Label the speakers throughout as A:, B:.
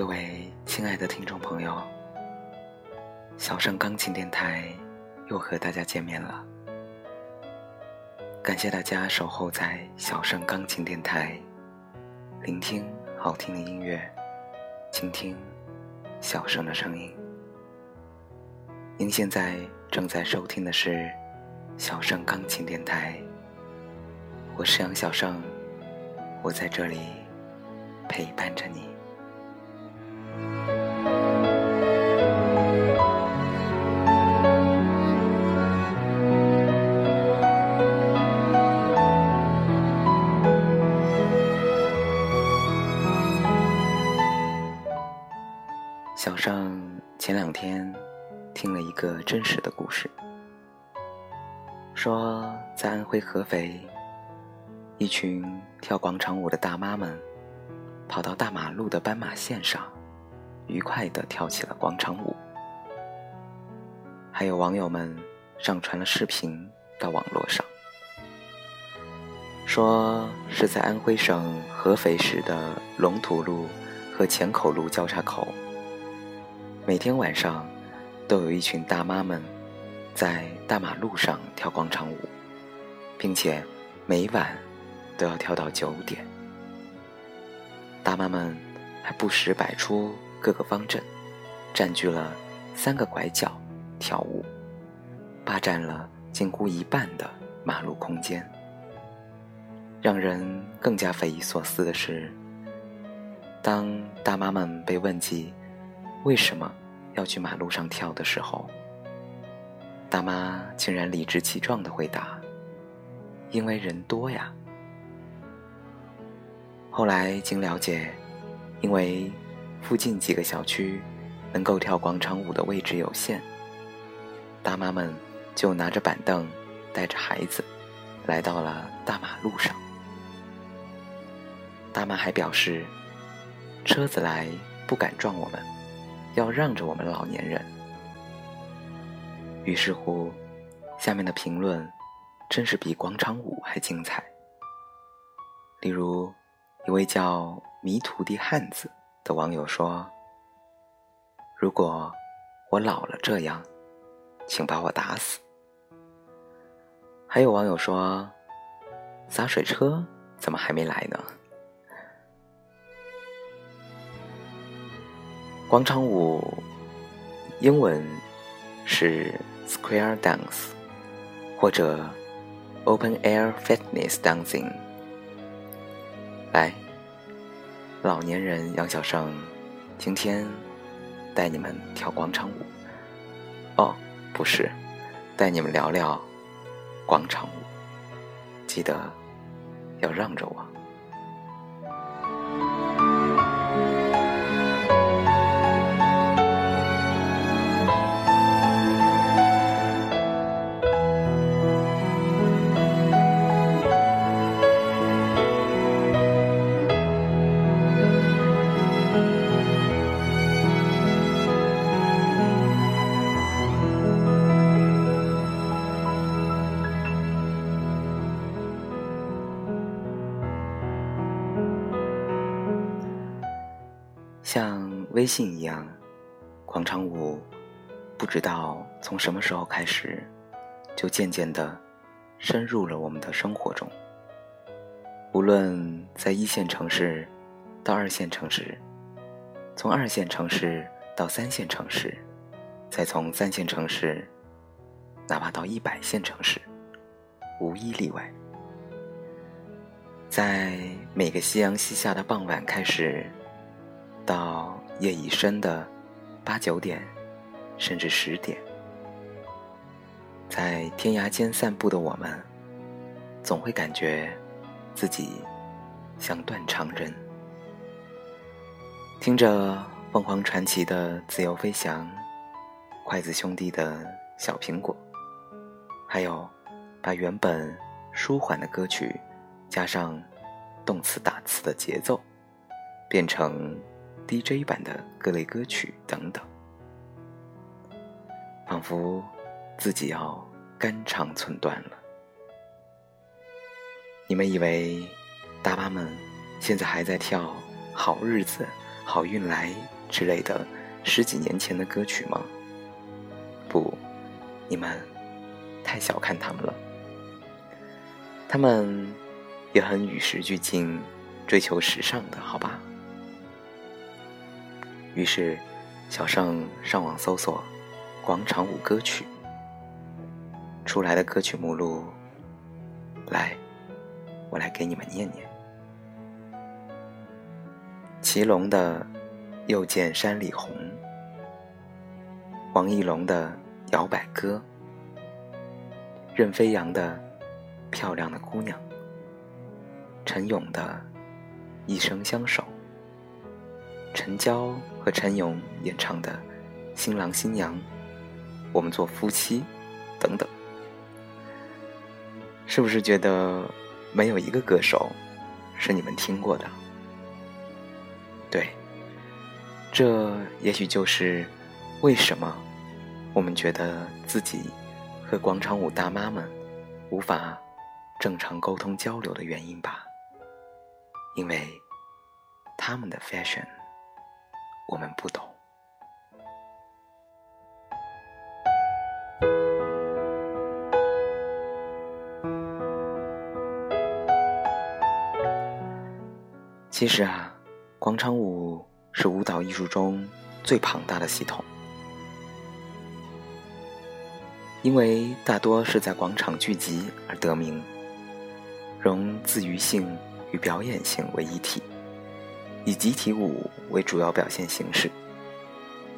A: 各位亲爱的听众朋友，小盛钢琴电台又和大家见面了。感谢大家守候在小盛钢琴电台，聆听好听的音乐，倾听小盛的声音。您现在正在收听的是小盛钢琴电台，我是杨小盛，我在这里陪伴着你。小尚前两天听了一个真实的故事，说在安徽合肥，一群跳广场舞的大妈们跑到大马路的斑马线上，愉快地跳起了广场舞。还有网友们上传了视频到网络上，说是在安徽省合肥市的龙图路和前口路交叉口。每天晚上，都有一群大妈们在大马路上跳广场舞，并且每晚都要跳到九点。大妈们还不时摆出各个方阵，占据了三个拐角跳舞，霸占了近乎一半的马路空间。让人更加匪夷所思的是，当大妈们被问及为什么？要去马路上跳的时候，大妈竟然理直气壮的回答：“因为人多呀。”后来经了解，因为附近几个小区能够跳广场舞的位置有限，大妈们就拿着板凳，带着孩子，来到了大马路上。大妈还表示，车子来不敢撞我们。要让着我们老年人。于是乎，下面的评论真是比广场舞还精彩。例如，一位叫“迷徒的汉子”的网友说：“如果我老了这样，请把我打死。”还有网友说：“洒水车怎么还没来呢？”广场舞，英文是 Square Dance，或者 Open Air Fitness Dancing。来，老年人杨小生，今天带你们跳广场舞。哦，不是，带你们聊聊广场舞。记得要让着我。微信一样，广场舞不知道从什么时候开始，就渐渐的深入了我们的生活中。无论在一线城市到二线城市，从二线城市到三线城市，再从三线城市，哪怕到一百线城市，无一例外，在每个夕阳西下的傍晚开始。到夜已深的八九点，甚至十点，在天涯间散步的我们，总会感觉自己像断肠人。听着凤凰传奇的《自由飞翔》，筷子兄弟的小苹果，还有把原本舒缓的歌曲加上动词打词的节奏，变成。DJ 版的各类歌曲等等，仿佛自己要肝肠寸断了。你们以为大妈们现在还在跳《好日子》《好运来之类的十几年前的歌曲吗？不，你们太小看他们了。他们也很与时俱进，追求时尚的，好吧？于是，小盛上网搜索“广场舞歌曲”，出来的歌曲目录，来，我来给你们念念。祁隆的《又见山里红》，王绎龙的《摇摆歌》，任飞扬的《漂亮的姑娘》，陈勇的《一生相守》，陈娇陈勇演唱的《新郎新娘》，我们做夫妻，等等，是不是觉得没有一个歌手是你们听过的？对，这也许就是为什么我们觉得自己和广场舞大妈们无法正常沟通交流的原因吧。因为他们的 fashion 我们不懂。其实啊。广场舞是舞蹈艺术中最庞大的系统，因为大多是在广场聚集而得名，融自娱性与表演性为一体，以集体舞为主要表现形式，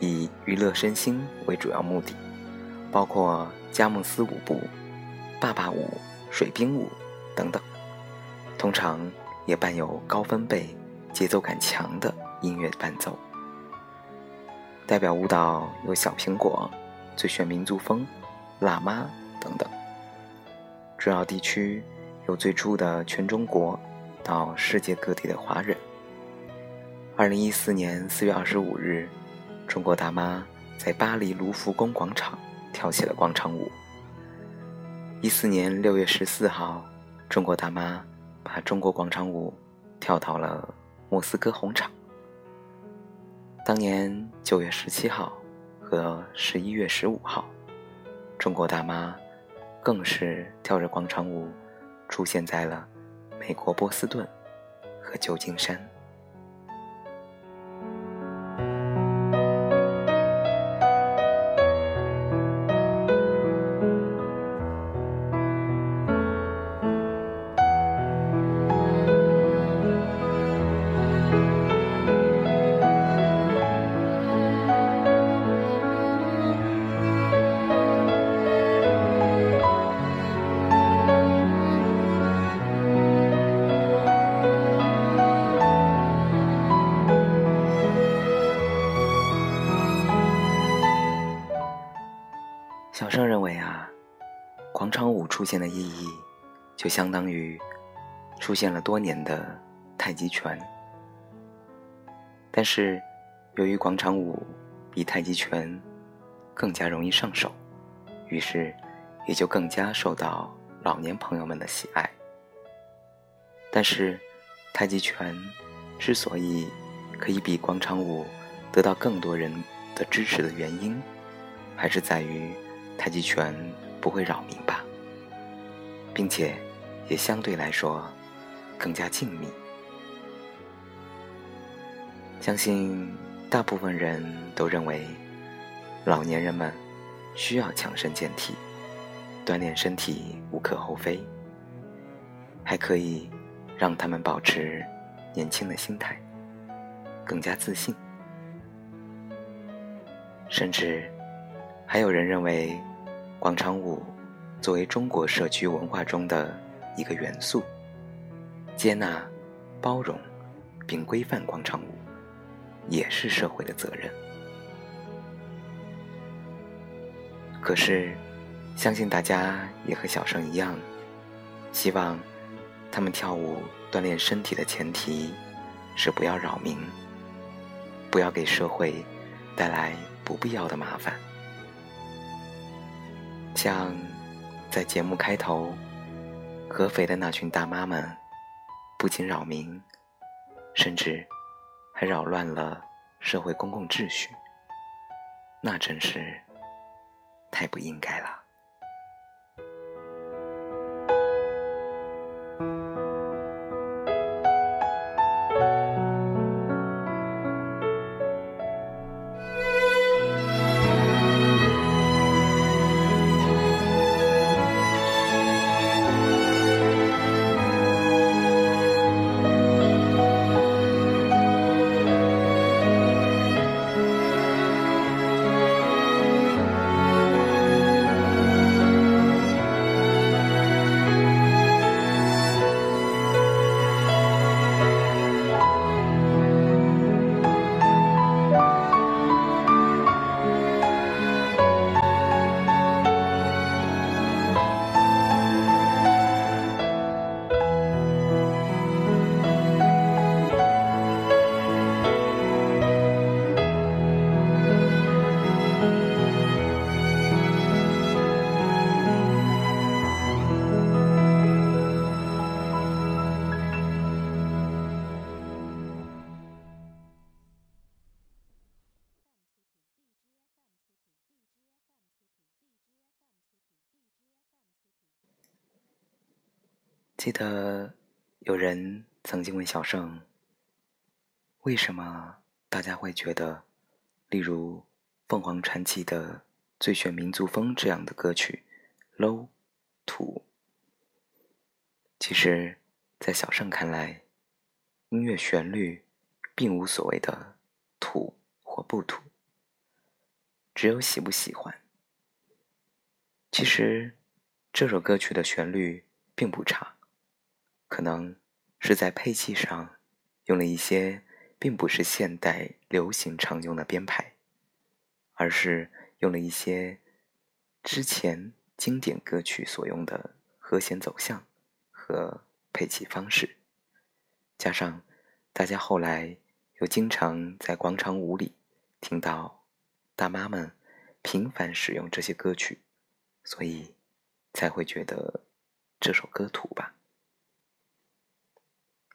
A: 以娱乐身心为主要目的，包括佳木斯舞步、爸爸舞、水兵舞等等，通常也伴有高分贝。节奏感强的音乐伴奏，代表舞蹈有小苹果、最炫民族风、辣妈等等。主要地区有最初的全中国到世界各地的华人。二零一四年四月二十五日，中国大妈在巴黎卢浮宫广场跳起了广场舞。一四年六月十四号，中国大妈把中国广场舞跳到了。莫斯科红场。当年九月十七号和十一月十五号，中国大妈更是跳着广场舞出现在了美国波士顿和旧金山。小盛认为啊，广场舞出现的意义，就相当于出现了多年的太极拳。但是，由于广场舞比太极拳更加容易上手，于是也就更加受到老年朋友们的喜爱。但是，太极拳之所以可以比广场舞得到更多人的支持的原因，还是在于。太极拳不会扰民吧，并且也相对来说更加静谧。相信大部分人都认为，老年人们需要强身健体，锻炼身体无可厚非，还可以让他们保持年轻的心态，更加自信，甚至。还有人认为，广场舞作为中国社区文化中的一个元素，接纳、包容并规范广场舞，也是社会的责任。可是，相信大家也和小盛一样，希望他们跳舞锻炼身体的前提是不要扰民，不要给社会带来不必要的麻烦。像在节目开头，合肥的那群大妈们，不仅扰民，甚至还扰乱了社会公共秩序，那真是太不应该了。记得有人曾经问小盛：“为什么大家会觉得，例如凤凰传奇的《最炫民族风》这样的歌曲 low 土？”其实，在小盛看来，音乐旋律并无所谓的土或不土，只有喜不喜欢。其实，这首歌曲的旋律并不差。可能是在配器上用了一些并不是现代流行常用的编排，而是用了一些之前经典歌曲所用的和弦走向和配器方式，加上大家后来又经常在广场舞里听到大妈们频繁使用这些歌曲，所以才会觉得这首歌土吧。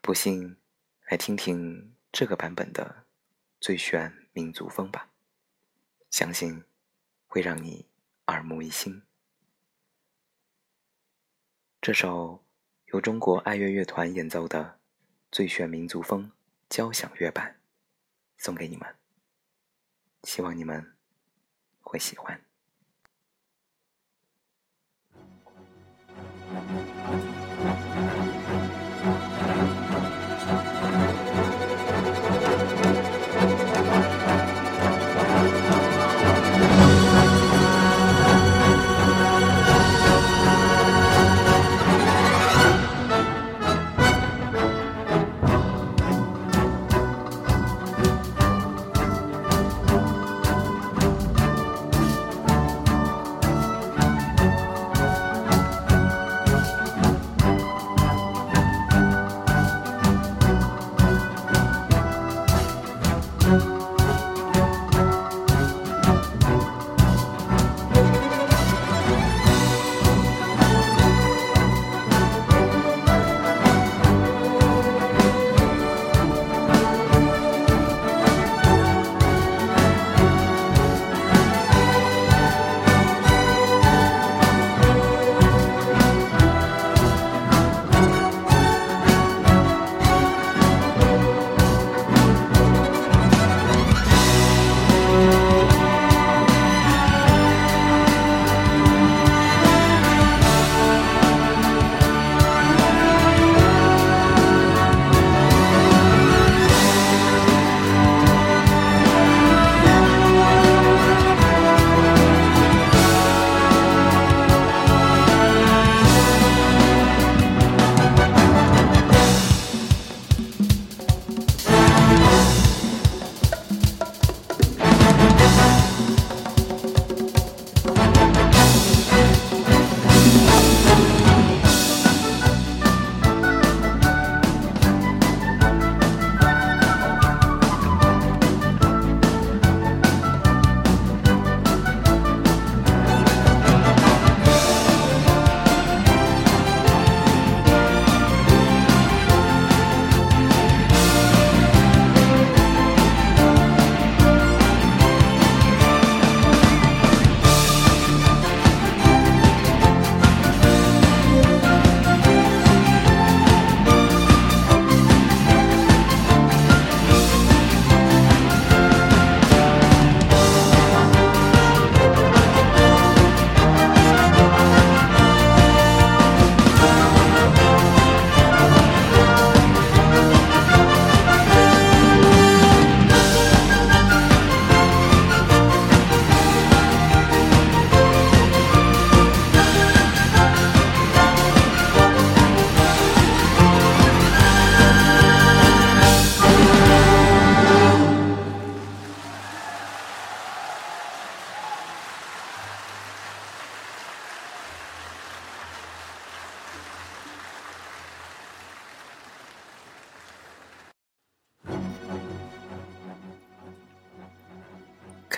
A: 不信，来听听这个版本的《最炫民族风》吧，相信会让你耳目一新。这首由中国爱乐乐团演奏的《最炫民族风》交响乐版，送给你们，希望你们会喜欢。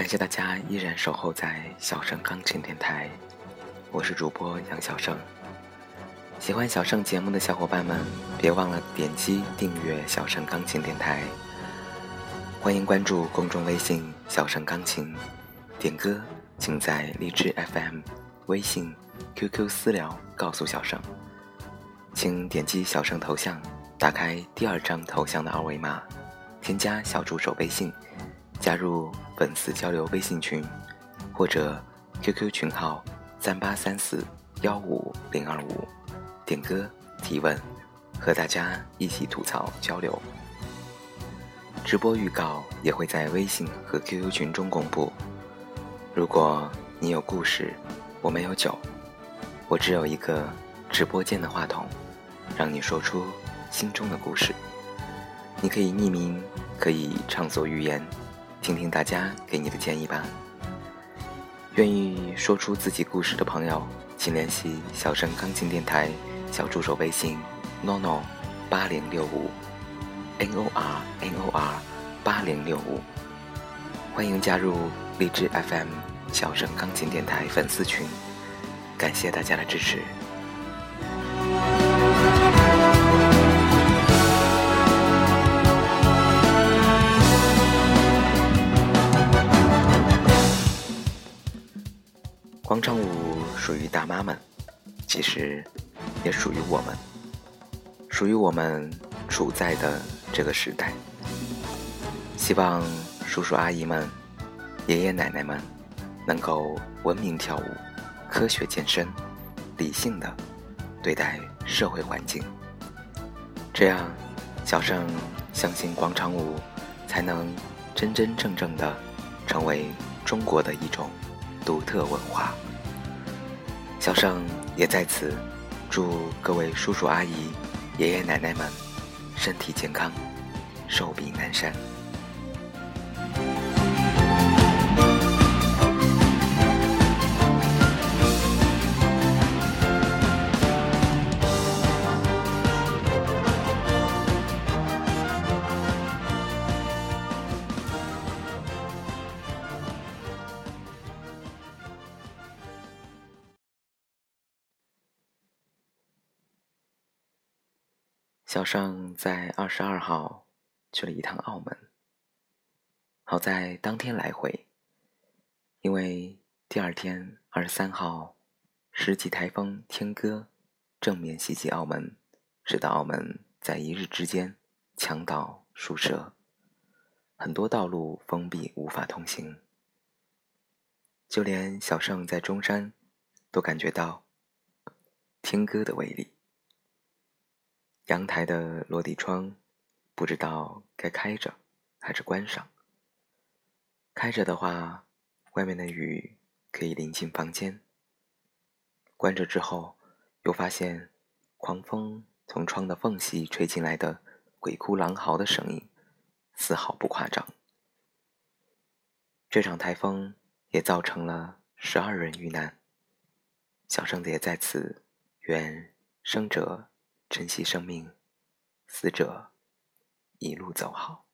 A: 感谢大家依然守候在小盛钢琴电台，我是主播杨小盛。喜欢小盛节目的小伙伴们，别忘了点击订阅小盛钢琴电台。欢迎关注公众微信“小盛钢琴”，点歌请在荔枝 FM、微信、QQ 私聊告诉小盛。请点击小盛头像，打开第二张头像的二维码，添加小助手微信。加入粉丝交流微信群，或者 QQ 群号三八三四幺五零二五，点歌提问，和大家一起吐槽交流。直播预告也会在微信和 QQ 群中公布。如果你有故事，我没有酒，我只有一个直播间的话筒，让你说出心中的故事。你可以匿名，可以畅所欲言。听听大家给你的建议吧。愿意说出自己故事的朋友，请联系小盛钢琴电台小助手微信：nono 八零六五，n o r n o r 八零六五。欢迎加入荔枝 FM 小盛钢琴电台粉丝群，感谢大家的支持。广场舞属于大妈们，其实也属于我们，属于我们处在的这个时代。希望叔叔阿姨们、爷爷奶奶们能够文明跳舞、科学健身、理性的对待社会环境，这样，小盛相信广场舞才能真真正正的成为中国的一种。独特文化，小盛也在此祝各位叔叔阿姨、爷爷奶奶们身体健康，寿比南山。小盛在二十二号去了一趟澳门，好在当天来回，因为第二天二十三号，十级台风天鸽正面袭击澳门，使得澳门在一日之间墙倒树折，很多道路封闭无法通行，就连小盛在中山都感觉到天鸽的威力。阳台的落地窗，不知道该开着还是关上。开着的话，外面的雨可以淋进房间；关着之后，又发现狂风从窗的缝隙吹进来的鬼哭狼嚎的声音，丝毫不夸张。这场台风也造成了十二人遇难。小圣子也在此愿生者。珍惜生命，死者一路走好。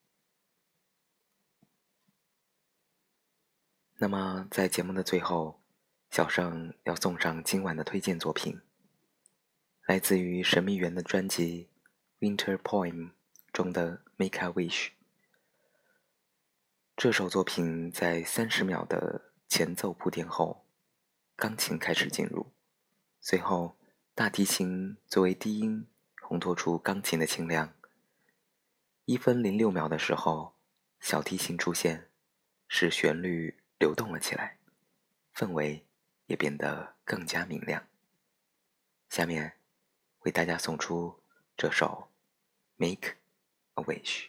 A: 那么，在节目的最后，小盛要送上今晚的推荐作品，来自于神秘园的专辑《Winter Poem》中的《Make a Wish》。这首作品在三十秒的前奏铺垫后，钢琴开始进入，随后。大提琴作为低音，烘托出钢琴的清亮。一分零六秒的时候，小提琴出现，使旋律流动了起来，氛围也变得更加明亮。下面，为大家送出这首《Make a Wish》。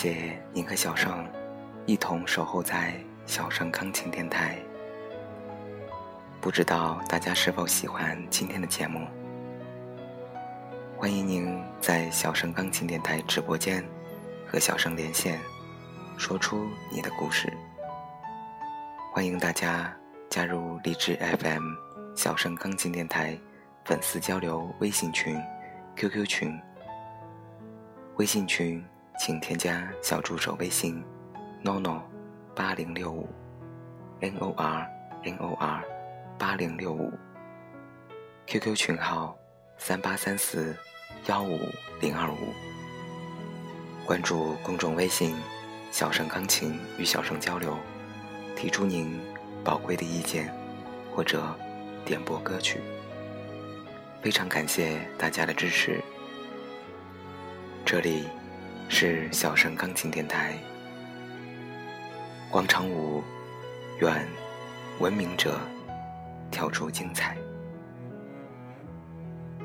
A: 谢您和小盛一同守候在小盛钢琴电台。不知道大家是否喜欢今天的节目？欢迎您在小盛钢琴电台直播间和小盛连线，说出你的故事。欢迎大家加入荔枝 FM 小盛钢琴电台粉丝交流微信群、QQ 群。微信群请添加小助手微信：nono 八零六五，n o r n o r。八零六五，QQ 群号三八三四幺五零二五，关注公众微信“小盛钢琴”与小盛交流，提出您宝贵的意见或者点播歌曲。非常感谢大家的支持。这里是小盛钢琴电台，广场舞，愿文明者。跳出精彩，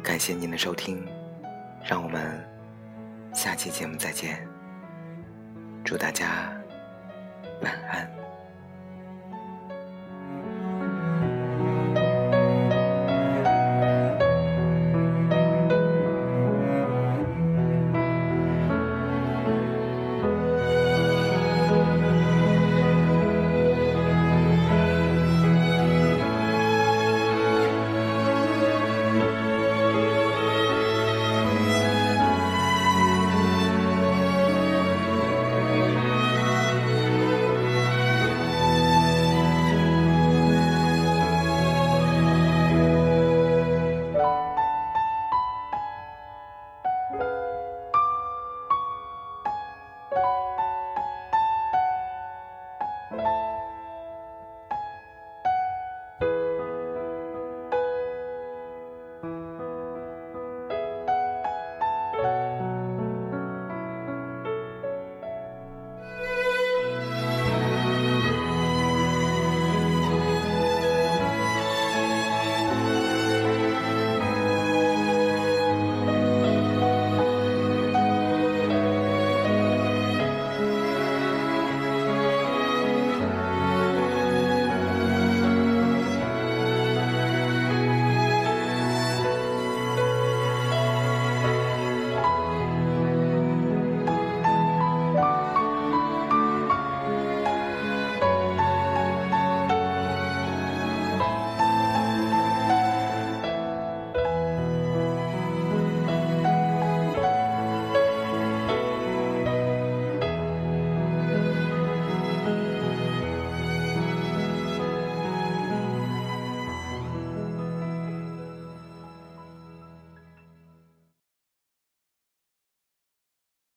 A: 感谢您的收听，让我们下期节目再见，祝大家晚安。